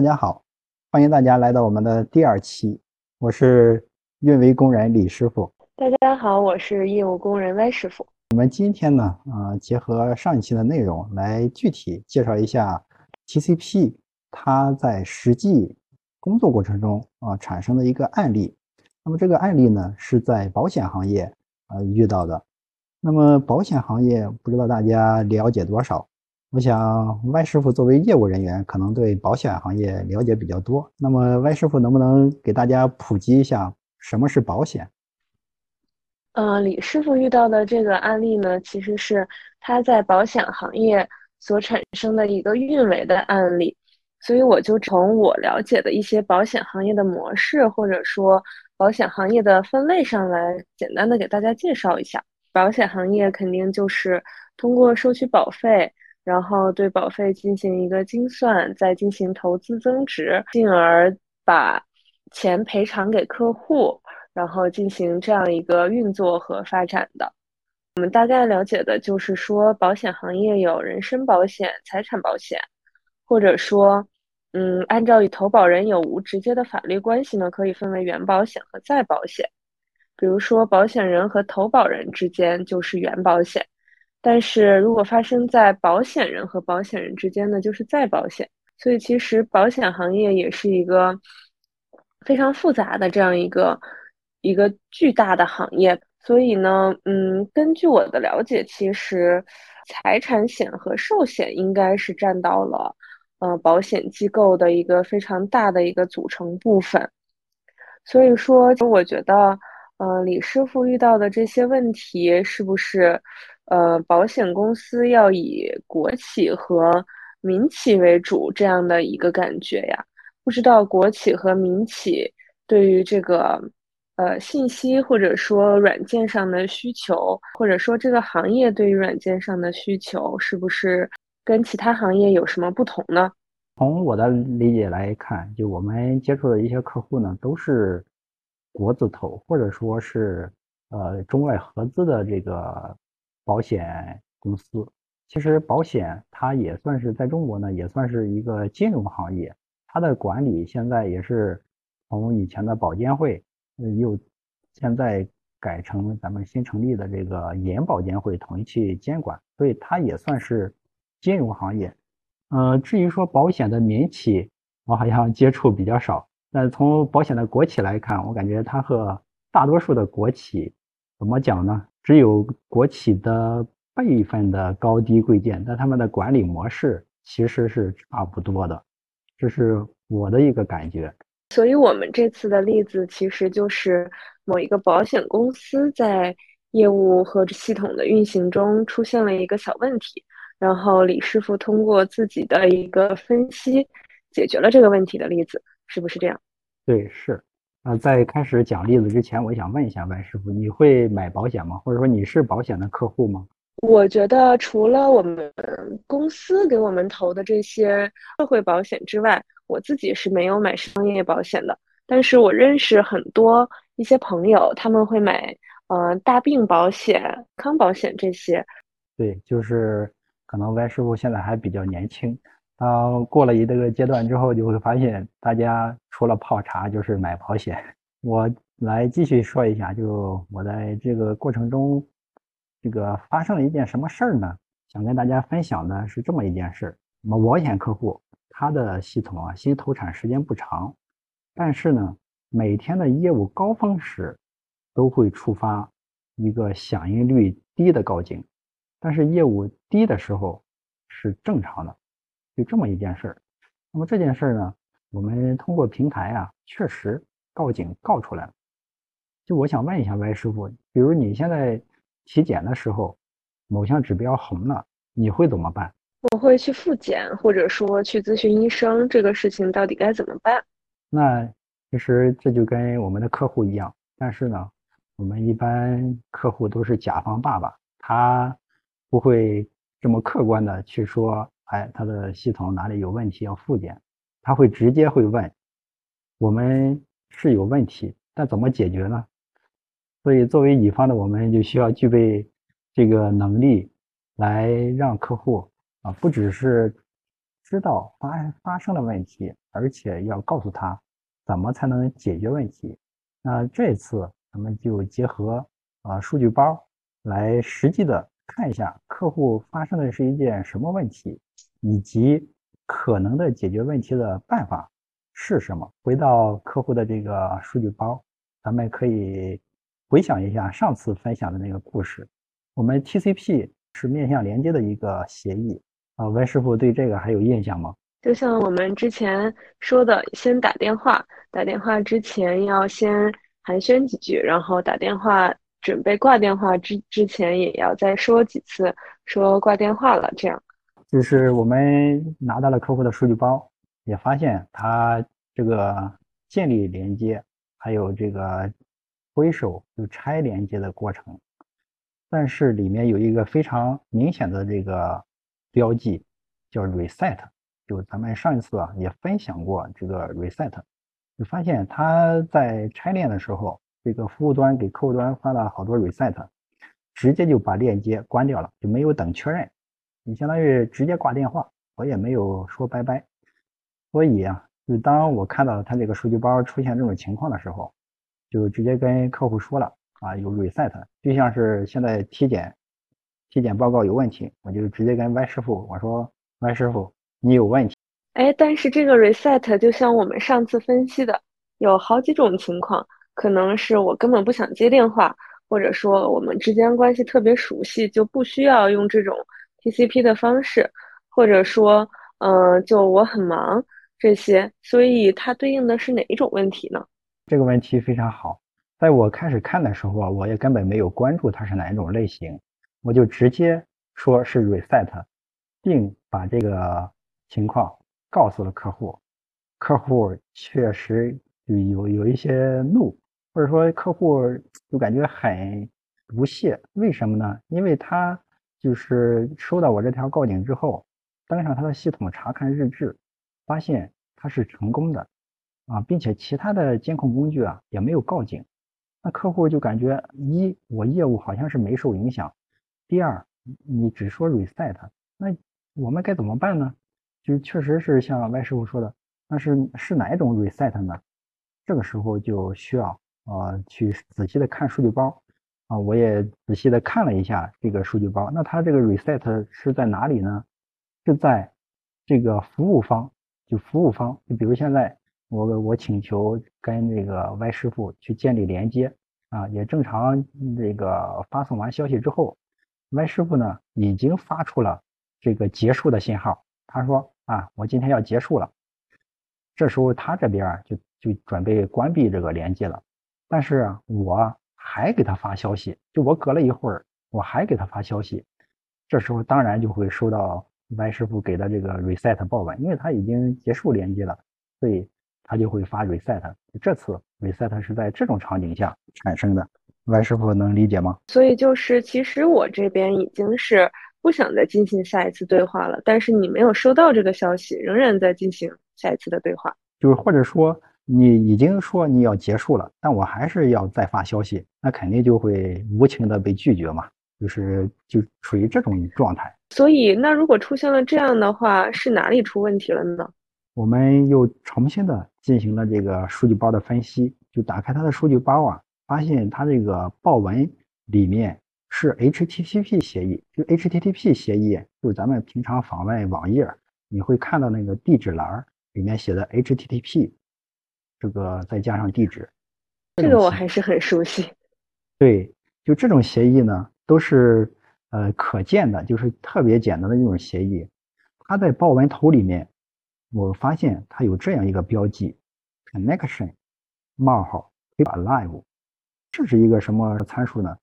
大家好，欢迎大家来到我们的第二期，我是运维工人李师傅。大家好，我是业务工人歪师傅。我们今天呢，啊，结合上一期的内容来具体介绍一下 TCP 它在实际工作过程中啊产生的一个案例。那么这个案例呢，是在保险行业啊遇到的。那么保险行业不知道大家了解多少？我想 Y 师傅作为业务人员，可能对保险行业了解比较多。那么 Y 师傅能不能给大家普及一下什么是保险？呃，李师傅遇到的这个案例呢，其实是他在保险行业所产生的一个运维的案例。所以我就从我了解的一些保险行业的模式，或者说保险行业的分类上来，简单的给大家介绍一下。保险行业肯定就是通过收取保费，然后对保费进行一个精算，再进行投资增值，进而把钱赔偿给客户，然后进行这样一个运作和发展的。我们大概了解的就是说，保险行业有人身保险、财产保险，或者说。嗯，按照与投保人有无直接的法律关系呢，可以分为原保险和再保险。比如说，保险人和投保人之间就是原保险，但是如果发生在保险人和保险人之间呢，就是再保险。所以，其实保险行业也是一个非常复杂的这样一个一个巨大的行业。所以呢，嗯，根据我的了解，其实财产险和寿险应该是占到了。呃，保险机构的一个非常大的一个组成部分，所以说，我觉得，呃，李师傅遇到的这些问题，是不是，呃，保险公司要以国企和民企为主这样的一个感觉呀？不知道国企和民企对于这个，呃，信息或者说软件上的需求，或者说这个行业对于软件上的需求，是不是？跟其他行业有什么不同呢？从我的理解来看，就我们接触的一些客户呢，都是国字头，或者说是呃中外合资的这个保险公司。其实保险它也算是在中国呢，也算是一个金融行业。它的管理现在也是从以前的保监会，又现在改成咱们新成立的这个银保监会统一去监管，所以它也算是。金融行业，呃，至于说保险的民企，我好像接触比较少。但从保险的国企来看，我感觉它和大多数的国企怎么讲呢？只有国企的辈分的高低贵贱，但他们的管理模式其实是差不多的，这是我的一个感觉。所以，我们这次的例子其实就是某一个保险公司在业务和系统的运行中出现了一个小问题。然后李师傅通过自己的一个分析，解决了这个问题的例子，是不是这样？对，是。啊，在开始讲例子之前，我想问一下万师傅，你会买保险吗？或者说你是保险的客户吗？我觉得除了我们公司给我们投的这些社会保险之外，我自己是没有买商业保险的。但是我认识很多一些朋友，他们会买呃大病保险、康保险这些。对，就是。可能 Y 师傅现在还比较年轻，当过了一这个阶段之后，就会发现大家除了泡茶就是买保险。我来继续说一下，就我在这个过程中，这个发生了一件什么事儿呢？想跟大家分享的是这么一件事：我们保险客户他的系统啊，新投产时间不长，但是呢，每天的业务高峰时都会触发一个响应率低的告警。但是业务低的时候是正常的，就这么一件事儿。那么这件事儿呢，我们通过平台啊，确实告警告出来了。就我想问一下歪师傅，比如你现在体检的时候，某项指标红了，你会怎么办？我会去复检，或者说去咨询医生，这个事情到底该怎么办？那其实这就跟我们的客户一样，但是呢，我们一般客户都是甲方爸爸，他。不会这么客观的去说，哎，他的系统哪里有问题要复检，他会直接会问，我们是有问题，但怎么解决呢？所以作为乙方的我们就需要具备这个能力，来让客户啊，不只是知道发发生了问题，而且要告诉他怎么才能解决问题。那这次咱们就结合啊数据包来实际的看一下客户发生的是一件什么问题，以及可能的解决问题的办法是什么。回到客户的这个数据包，咱们可以回想一下上次分享的那个故事。我们 TCP 是面向连接的一个协议啊，文师傅对这个还有印象吗？就像我们之前说的，先打电话，打电话之前要先寒暄几句，然后打电话准备挂电话之之前也要再说几次，说挂电话了，这样。就是我们拿到了客户的数据包，也发现他这个建立连接，还有这个挥手就拆连接的过程，但是里面有一个非常明显的这个标记，叫 reset。就咱们上一次啊也分享过这个 reset，就发现他在拆链的时候，这个服务端给客户端发了好多 reset，直接就把链接关掉了，就没有等确认，你相当于直接挂电话，我也没有说拜拜。所以啊，就当我看到他这个数据包出现这种情况的时候，就直接跟客户说了啊，有 reset，就像是现在体检，体检报告有问题，我就直接跟 Y 师傅我说，Y 师傅。你有问题，哎，但是这个 reset 就像我们上次分析的，有好几种情况，可能是我根本不想接电话，或者说我们之间关系特别熟悉，就不需要用这种 TCP 的方式，或者说，嗯，就我很忙这些，所以它对应的是哪一种问题呢？这个问题非常好，在我开始看的时候啊，我也根本没有关注它是哪一种类型，我就直接说是 reset，并把这个。情况告诉了客户，客户确实有有一些怒，或者说客户就感觉很不屑。为什么呢？因为他就是收到我这条告警之后，登上他的系统查看日志，发现他是成功的啊，并且其他的监控工具啊也没有告警。那客户就感觉一我业务好像是没受影响，第二你只说 reset，那我们该怎么办呢？就确实是像歪师傅说的，那是是哪一种 reset 呢？这个时候就需要啊去仔细的看数据包啊，我也仔细的看了一下这个数据包。那它这个 reset 是在哪里呢？是在这个服务方，就服务方，就比如现在我我请求跟这个 Y 师傅去建立连接啊，也正常这个发送完消息之后，Y 师傅呢已经发出了这个结束的信号。他说啊，我今天要结束了。这时候他这边就就准备关闭这个连接了，但是我还给他发消息，就我隔了一会儿，我还给他发消息。这时候当然就会收到 Y 师傅给的这个 reset 报文，因为他已经结束连接了，所以他就会发 reset。这次 reset 是在这种场景下产生的，Y 师傅能理解吗？所以就是其实我这边已经是。不想再进行下一次对话了，但是你没有收到这个消息，仍然在进行下一次的对话，就是或者说你已经说你要结束了，但我还是要再发消息，那肯定就会无情的被拒绝嘛，就是就处于这种状态。所以，那如果出现了这样的话，是哪里出问题了呢？我们又重新的进行了这个数据包的分析，就打开它的数据包啊，发现它这个报文里面。是 HTTP 协议，就 HTTP 协议，就是咱们平常访问网页，你会看到那个地址栏里面写的 HTTP，这个再加上地址，这个我还是很熟悉。对，就这种协议呢，都是呃可见的，就是特别简单的一种协议。它在报文头里面，我发现它有这样一个标记：connection 冒号 keep alive，这是一个什么参数呢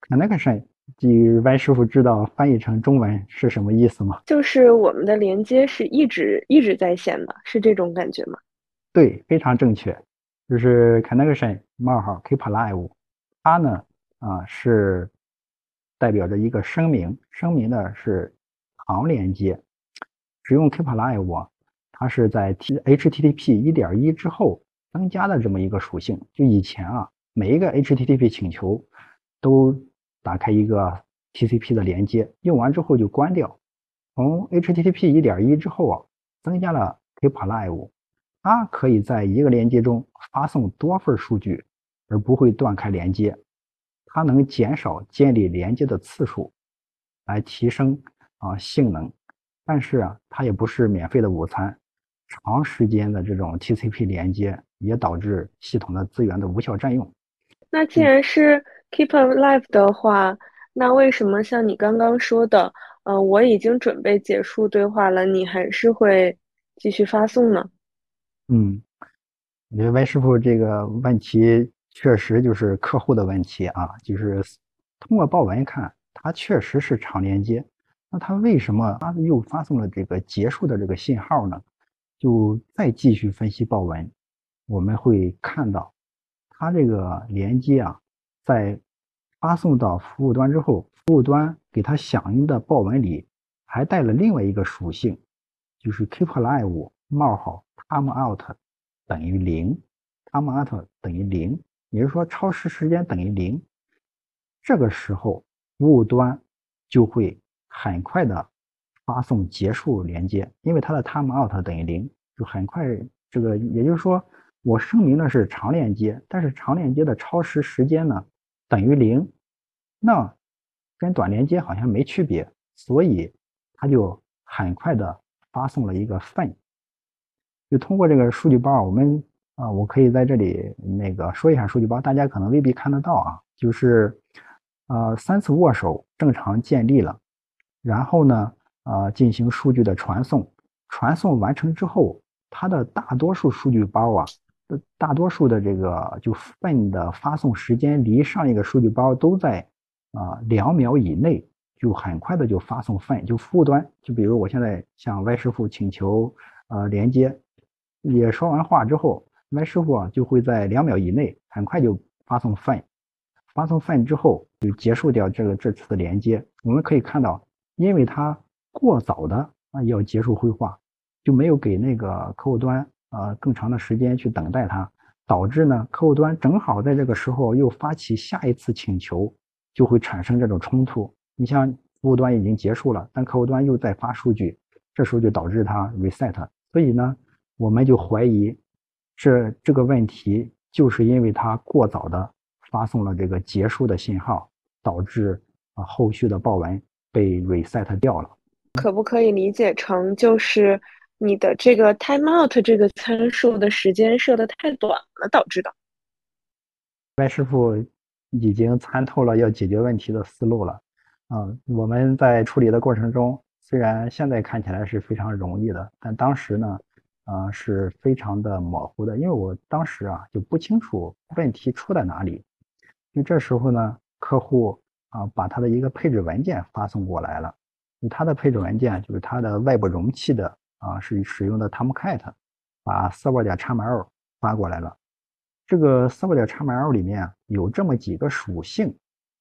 ？connection，据 Y 师傅知道翻译成中文是什么意思吗？就是我们的连接是一直一直在线的，是这种感觉吗？对，非常正确，就是 connection 冒号 keep alive，它呢啊是代表着一个声明，声明的是长连接，使用 keep alive，它是在 T HTTP 一点一之后增加的这么一个属性。就以前啊，每一个 HTTP 请求都打开一个 TCP 的连接，用完之后就关掉。从 HTTP 一点一之后啊，增加了 Keep Alive，它可以在一个连接中发送多份数据，而不会断开连接。它能减少建立连接的次数，来提升啊性能。但是啊，它也不是免费的午餐。长时间的这种 TCP 连接也导致系统的资源的无效占用。那既然是 Keep Alive 的话，那为什么像你刚刚说的，呃，我已经准备结束对话了，你还是会继续发送呢？嗯，我觉得 Y 师傅这个问题确实就是客户的问题啊，就是通过报文看，它确实是长连接，那它为什么它又发送了这个结束的这个信号呢？就再继续分析报文，我们会看到，它这个连接啊，在发送到服务端之后，服务端给它响应的报文里还带了另外一个属性，就是 keep alive 冒号 timeout 等于零，timeout 等于零，也就是说超时时间等于零。这个时候，服务端就会很快的。发送结束连接，因为它的 timeout 等于零，就很快这个，也就是说，我声明的是长链接，但是长链接的超时时间呢等于零，那跟短连接好像没区别，所以它就很快的发送了一个份。就通过这个数据包，我们啊，我可以在这里那个说一下数据包，大家可能未必看得到啊，就是呃三次握手正常建立了，然后呢。啊，进行数据的传送，传送完成之后，它的大多数数据包啊，大多数的这个就份的发送时间离上一个数据包都在啊两秒以内，就很快的就发送份，就服务端，就比如我现在向 Y 师傅请求呃连接，也说完话之后，My 师傅啊就会在两秒以内很快就发送份，发送份之后就结束掉这个这次的连接。我们可以看到，因为它过早的啊要结束绘画，就没有给那个客户端啊更长的时间去等待它，导致呢客户端正好在这个时候又发起下一次请求，就会产生这种冲突。你像服务端已经结束了，但客户端又在发数据，这时候就导致它 reset。所以呢，我们就怀疑这这个问题就是因为它过早的发送了这个结束的信号，导致啊后续的报文被 reset 掉了。可不可以理解成，就是你的这个 timeout 这个参数的时间设的太短了导致的白师傅已经参透了要解决问题的思路了。嗯，我们在处理的过程中，虽然现在看起来是非常容易的，但当时呢，呃，是非常的模糊的，因为我当时啊就不清楚问题出在哪里。因为这时候呢，客户啊把他的一个配置文件发送过来了。它的配置文件就是它的外部容器的啊，是使用的 Tomcat，把 server 点 XML 发过来了。这个 server 点 XML 里面有这么几个属性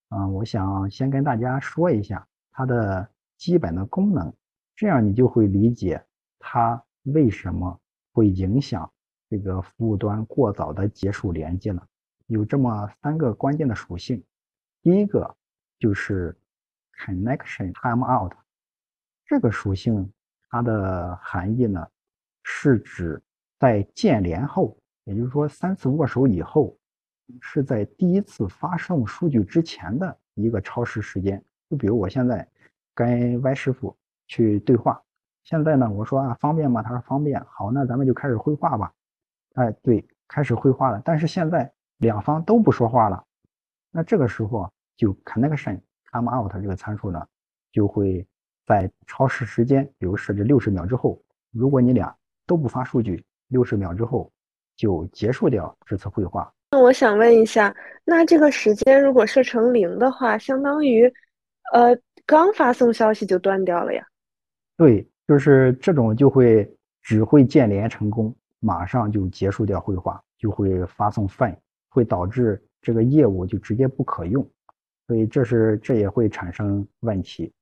啊，我想先跟大家说一下它的基本的功能，这样你就会理解它为什么会影响这个服务端过早的结束连接呢。有这么三个关键的属性，第一个就是 connection timeout。这个属性它的含义呢，是指在建联后，也就是说三次握手以后，是在第一次发送数据之前的一个超时时间。就比如我现在跟 Y 师傅去对话，现在呢我说啊方便吗？他说方便。好，那咱们就开始绘画吧。哎，对，开始绘画了。但是现在两方都不说话了，那这个时候就 connection timeout 这个参数呢就会。在超时时间，比如设置六十秒之后，如果你俩都不发数据，六十秒之后就结束掉这次绘画。那我想问一下，那这个时间如果设成零的话，相当于，呃，刚发送消息就断掉了呀？对，就是这种就会只会建联成功，马上就结束掉绘画，就会发送 fine，会导致这个业务就直接不可用，所以这是这也会产生问题。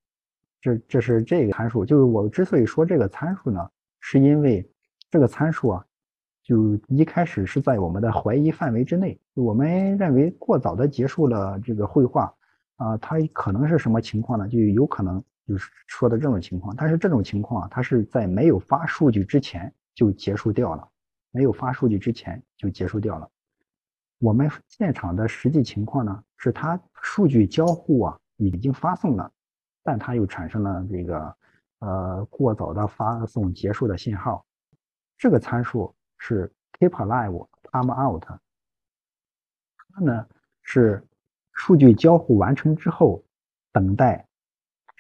这这是这个参数，就是我之所以说这个参数呢，是因为这个参数啊，就一开始是在我们的怀疑范围之内。我们认为过早的结束了这个绘画啊，它可能是什么情况呢？就有可能就是说的这种情况。但是这种情况它是在没有发数据之前就结束掉了，没有发数据之前就结束掉了。我们现场的实际情况呢，是它数据交互啊已经发送了，但它又产生了这个呃过早的发送结束的信号。这个参数是 keep alive timeout，它呢是数据交互完成之后等待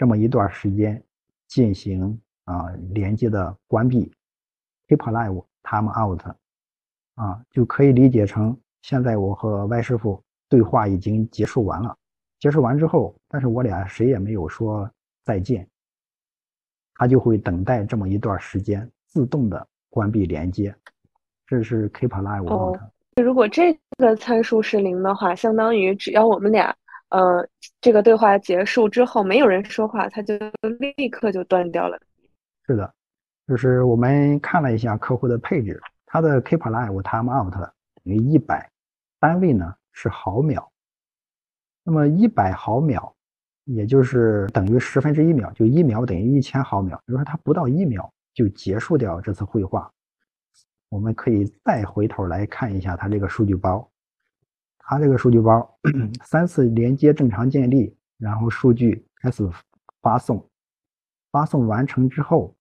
这么一段时间进行啊连接的关闭，keep alive timeout 啊就可以理解成。现在我和 Y 师傅对话已经结束完了，结束完之后，但是我俩谁也没有说再见，他就会等待这么一段时间，自动的关闭连接。这是 Keep Alive out。如果这个参数是零的话，相当于只要我们俩呃这个对话结束之后，没有人说话，它就立刻就断掉了。是的，就是我们看了一下客户的配置，他的 Keep Alive Timeout 等于一百。单位呢是毫秒，那么一百毫秒，也就是等于十分之一秒，就一秒等于一千毫秒。比如说它不到一秒就结束掉这次绘画，我们可以再回头来看一下它这个数据包，它这个数据包 三次连接正常建立，然后数据开始发送，发送完成之后，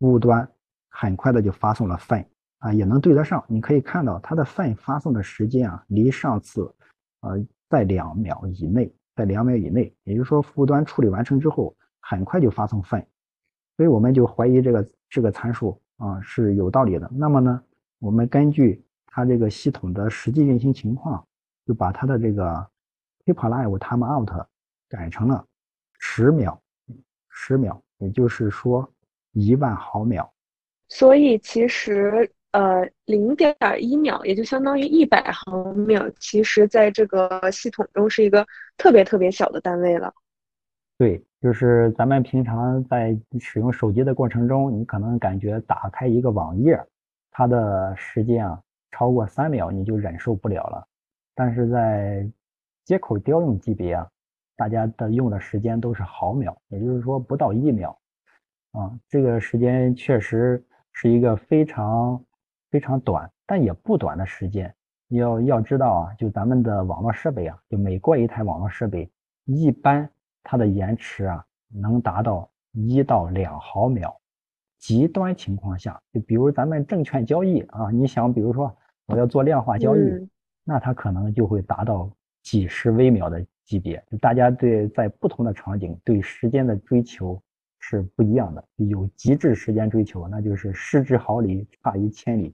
服务端很快的就发送了分。啊，也能对得上。你可以看到它的饭发送的时间啊，离上次，呃，在两秒以内，在两秒以内。也就是说，服务端处理完成之后，很快就发送饭，所以我们就怀疑这个这个参数啊是有道理的。那么呢，我们根据它这个系统的实际运行情况，就把它的这个 keep alive timeout 改成了十秒，十秒，也就是说一万毫秒。所以其实。呃，零点一秒也就相当于一百毫秒，其实在这个系统中是一个特别特别小的单位了。对，就是咱们平常在使用手机的过程中，你可能感觉打开一个网页，它的时间啊超过三秒你就忍受不了了。但是在接口调用级别啊，大家的用的时间都是毫秒，也就是说不到一秒啊，这个时间确实是一个非常。非常短，但也不短的时间。要要知道啊，就咱们的网络设备啊，就每过一台网络设备，一般它的延迟啊能达到一到两毫秒。极端情况下，就比如咱们证券交易啊，你想，比如说我要做量化交易，那它可能就会达到几十微秒的级别。就大家对在不同的场景对时间的追求是不一样的。有极致时间追求，那就是失之毫厘，差于千里。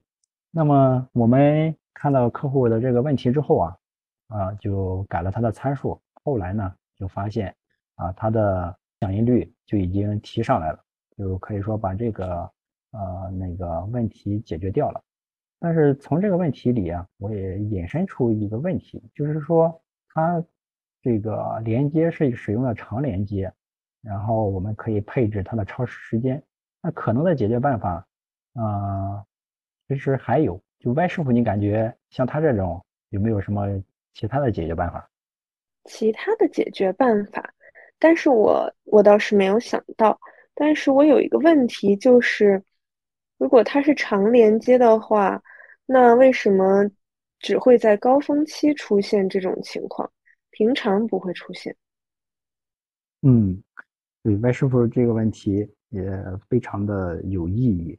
那么我们看到客户的这个问题之后啊，啊就改了他的参数，后来呢就发现啊他的响应率就已经提上来了，就可以说把这个呃那个问题解决掉了。但是从这个问题里啊，我也引申出一个问题，就是说它这个连接是使用了长连接，然后我们可以配置它的超时时间，那可能的解决办法啊。其实还有，就 Y 师傅，你感觉像他这种有没有什么其他的解决办法？其他的解决办法，但是我我倒是没有想到。但是我有一个问题，就是如果它是长连接的话，那为什么只会在高峰期出现这种情况，平常不会出现？嗯，对，Y 师傅这个问题也非常的有意义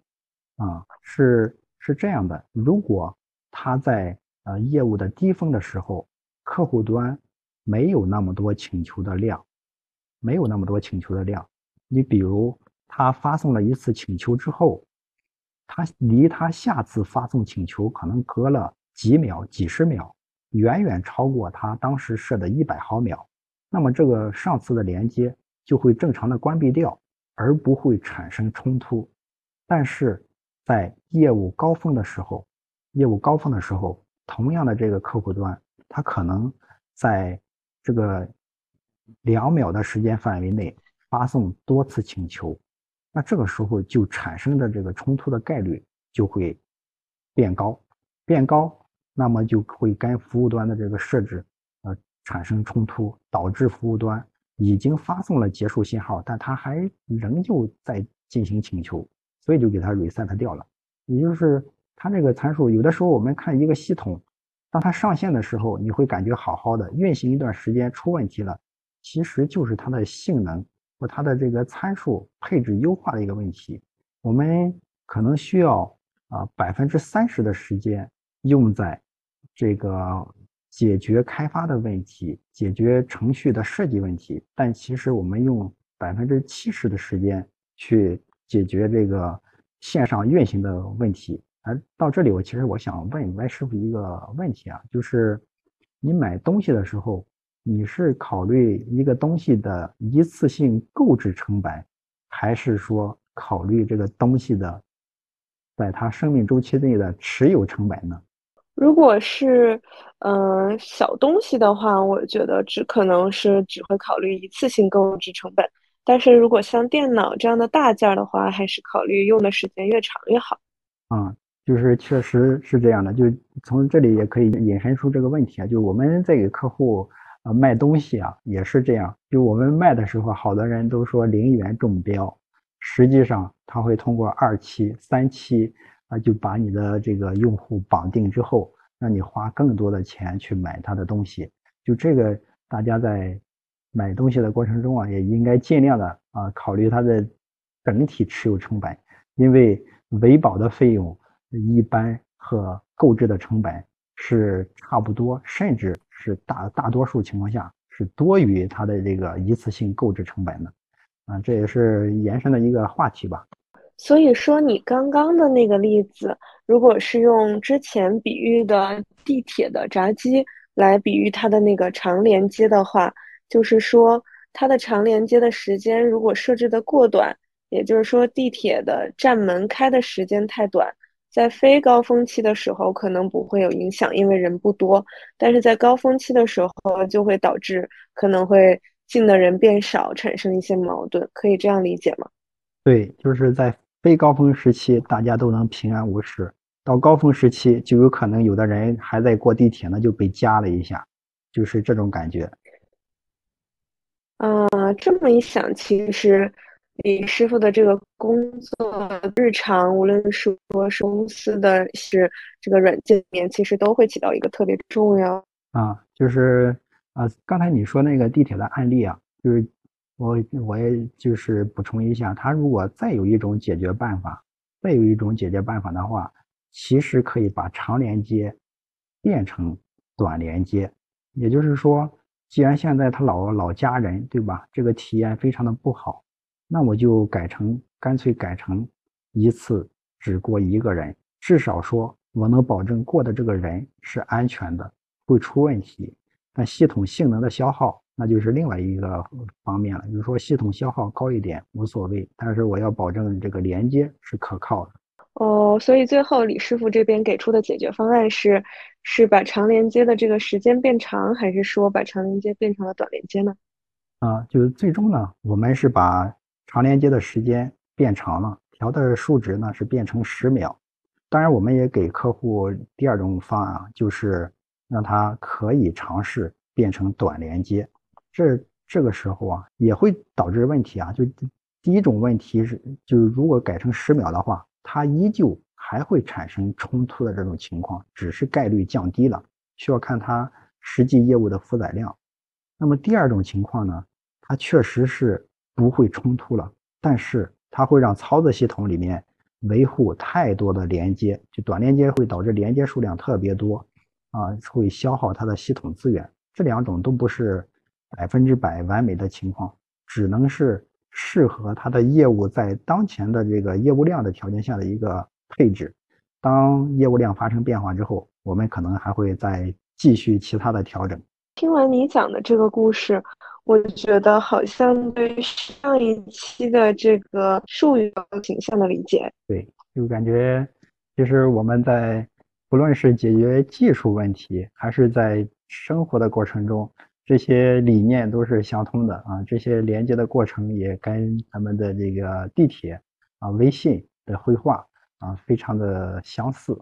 啊，是。是这样的，如果他在呃业务的低峰的时候，客户端没有那么多请求的量，没有那么多请求的量，你比如他发送了一次请求之后，他离他下次发送请求可能隔了几秒、几十秒，远远超过他当时设的一百毫秒，那么这个上次的连接就会正常的关闭掉，而不会产生冲突，但是。在业务高峰的时候，业务高峰的时候，同样的这个客户端，它可能在这个两秒的时间范围内发送多次请求，那这个时候就产生的这个冲突的概率就会变高，变高，那么就会跟服务端的这个设置呃产生冲突，导致服务端已经发送了结束信号，但它还仍旧在进行请求，所以就给它 reset 掉了。也就是它这个参数，有的时候我们看一个系统，当它上线的时候，你会感觉好好的，运行一段时间出问题了，其实就是它的性能或它的这个参数配置优化的一个问题。我们可能需要啊百分之三十的时间用在这个解决开发的问题、解决程序的设计问题，但其实我们用百分之七十的时间去解决这个。线上运行的问题，而到这里，我其实我想问歪师傅一个问题啊，就是你买东西的时候，你是考虑一个东西的一次性购置成本，还是说考虑这个东西的在它生命周期内的持有成本呢？如果是嗯小东西的话，我觉得只可能是只会考虑一次性购置成本。但是如果像电脑这样的大件的话，还是考虑用的时间越长越好。啊，就是确实是这样的。就从这里也可以引申出这个问题啊，就我们在给客户啊卖东西啊，也是这样。就我们卖的时候，好多人都说零元中标，实际上他会通过二期、三期啊，就把你的这个用户绑定之后，让你花更多的钱去买他的东西。就这个，大家在。买东西的过程中啊，也应该尽量的啊考虑它的整体持有成本，因为维保的费用一般和购置的成本是差不多，甚至是大大多数情况下是多于它的这个一次性购置成本的，啊，这也是延伸的一个话题吧。所以说，你刚刚的那个例子，如果是用之前比喻的地铁的闸机来比喻它的那个长连接的话。就是说，它的长连接的时间如果设置的过短，也就是说地铁的站门开的时间太短，在非高峰期的时候可能不会有影响，因为人不多；但是在高峰期的时候就会导致可能会进的人变少，产生一些矛盾，可以这样理解吗？对，就是在非高峰时期大家都能平安无事，到高峰时期就有可能有的人还在过地铁呢就被夹了一下，就是这种感觉。啊，这么一想，其实李师傅的这个工作日常，无论是说是公司的，是这个软件里面，其实都会起到一个特别重要啊。就是啊，刚才你说那个地铁的案例啊，就是我我也就是补充一下，他如果再有一种解决办法，再有一种解决办法的话，其实可以把长连接变成短连接，也就是说。既然现在他老老加人，对吧？这个体验非常的不好，那我就改成干脆改成一次只过一个人，至少说我能保证过的这个人是安全的，会出问题。但系统性能的消耗那就是另外一个方面了。比如说系统消耗高一点无所谓，但是我要保证这个连接是可靠的。哦，所以最后李师傅这边给出的解决方案是，是把长连接的这个时间变长，还是说把长连接变成了短连接呢？啊，就是最终呢，我们是把长连接的时间变长了，调的数值呢是变成十秒。当然，我们也给客户第二种方案，就是让他可以尝试变成短连接。这这个时候啊，也会导致问题啊。就第一种问题是，就是如果改成十秒的话。它依旧还会产生冲突的这种情况，只是概率降低了，需要看它实际业务的负载量。那么第二种情况呢，它确实是不会冲突了，但是它会让操作系统里面维护太多的连接，就短连接会导致连接数量特别多，啊，会消耗它的系统资源。这两种都不是百分之百完美的情况，只能是。适合它的业务在当前的这个业务量的条件下的一个配置。当业务量发生变化之后，我们可能还会再继续其他的调整。听完你讲的这个故事，我觉得好像对上一期的这个术语有倾向的理解。对，就感觉其实我们在不论是解决技术问题，还是在生活的过程中。这些理念都是相通的啊，这些连接的过程也跟咱们的这个地铁啊、微信的绘画啊非常的相似。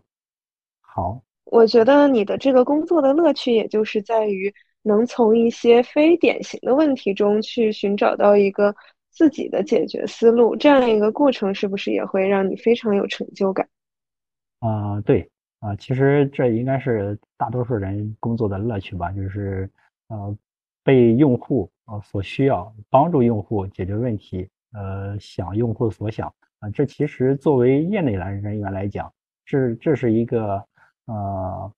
好，我觉得你的这个工作的乐趣，也就是在于能从一些非典型的问题中去寻找到一个自己的解决思路，这样一个过程是不是也会让你非常有成就感？啊，对啊，其实这应该是大多数人工作的乐趣吧，就是呃被用户呃所需要，帮助用户解决问题，呃想用户所想啊，这其实作为业内来人员来讲，这这是一个呃。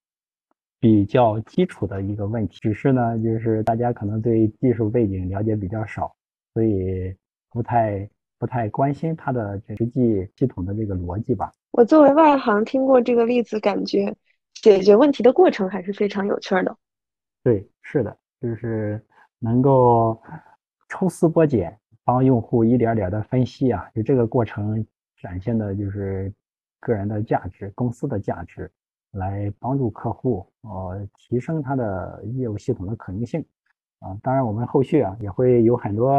比较基础的一个问题，只是呢，就是大家可能对技术背景了解比较少，所以不太不太关心它的实际系统的这个逻辑吧。我作为外行听过这个例子，感觉解决问题的过程还是非常有趣的。对，是的，就是能够抽丝剥茧，帮用户一点点的分析啊，就这个过程展现的就是个人的价值，公司的价值。来帮助客户，呃，提升他的业务系统的可能性，啊，当然我们后续啊也会有很多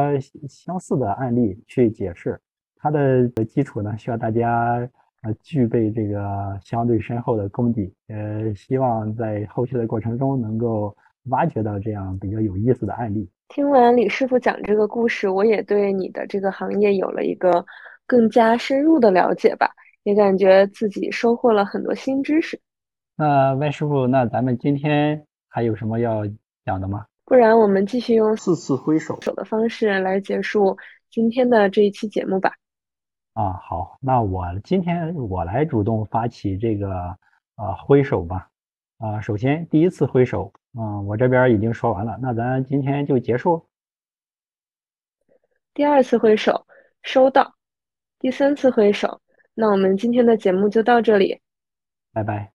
相似的案例去解释它的基础呢，需要大家呃具备这个相对深厚的功底，呃，希望在后续的过程中能够挖掘到这样比较有意思的案例。听完李师傅讲这个故事，我也对你的这个行业有了一个更加深入的了解吧，也感觉自己收获了很多新知识。那温师傅，那咱们今天还有什么要讲的吗？不然我们继续用四次挥手手的方式来结束今天的这一期节目吧。啊，好，那我今天我来主动发起这个啊挥手吧。啊，首先第一次挥手，嗯，我这边已经说完了，那咱今天就结束。第二次挥手，收到。第三次挥手，那我们今天的节目就到这里。拜拜。